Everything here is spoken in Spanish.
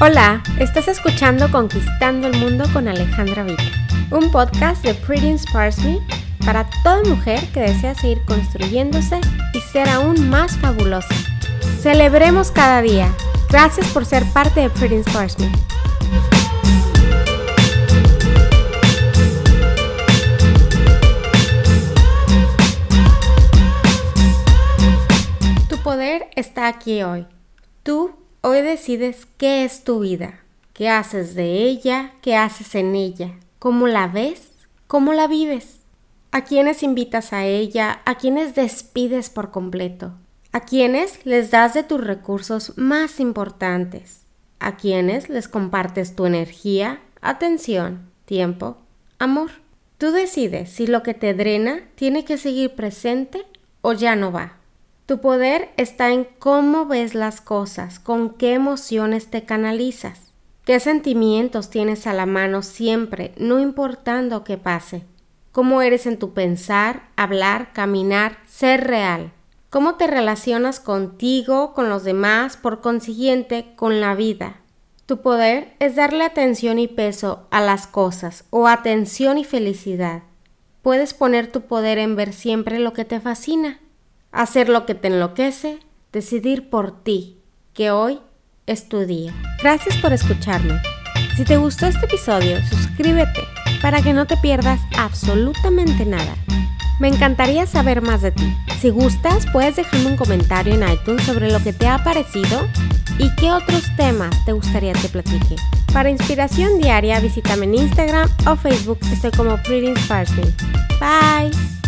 Hola, estás escuchando Conquistando el Mundo con Alejandra Vita, un podcast de Pretty Inspires Me para toda mujer que desea seguir construyéndose y ser aún más fabulosa. Celebremos cada día. Gracias por ser parte de Pretty Inspires Me. Tu poder está aquí hoy. Tú hoy decides qué es tu vida, qué haces de ella, qué haces en ella, cómo la ves, cómo la vives, a quiénes invitas a ella, a quiénes despides por completo, a quiénes les das de tus recursos más importantes, a quiénes les compartes tu energía, atención, tiempo, amor. Tú decides si lo que te drena tiene que seguir presente o ya no va. Tu poder está en cómo ves las cosas, con qué emociones te canalizas, qué sentimientos tienes a la mano siempre, no importando qué pase, cómo eres en tu pensar, hablar, caminar, ser real, cómo te relacionas contigo, con los demás, por consiguiente, con la vida. Tu poder es darle atención y peso a las cosas o atención y felicidad. Puedes poner tu poder en ver siempre lo que te fascina hacer lo que te enloquece, decidir por ti, que hoy es tu día. Gracias por escucharme. Si te gustó este episodio, suscríbete para que no te pierdas absolutamente nada. Me encantaría saber más de ti. Si gustas, puedes dejarme un comentario en iTunes sobre lo que te ha parecido y qué otros temas te gustaría que platique. Para inspiración diaria, visítame en Instagram o Facebook. Estoy como Pretty Inspires Bye.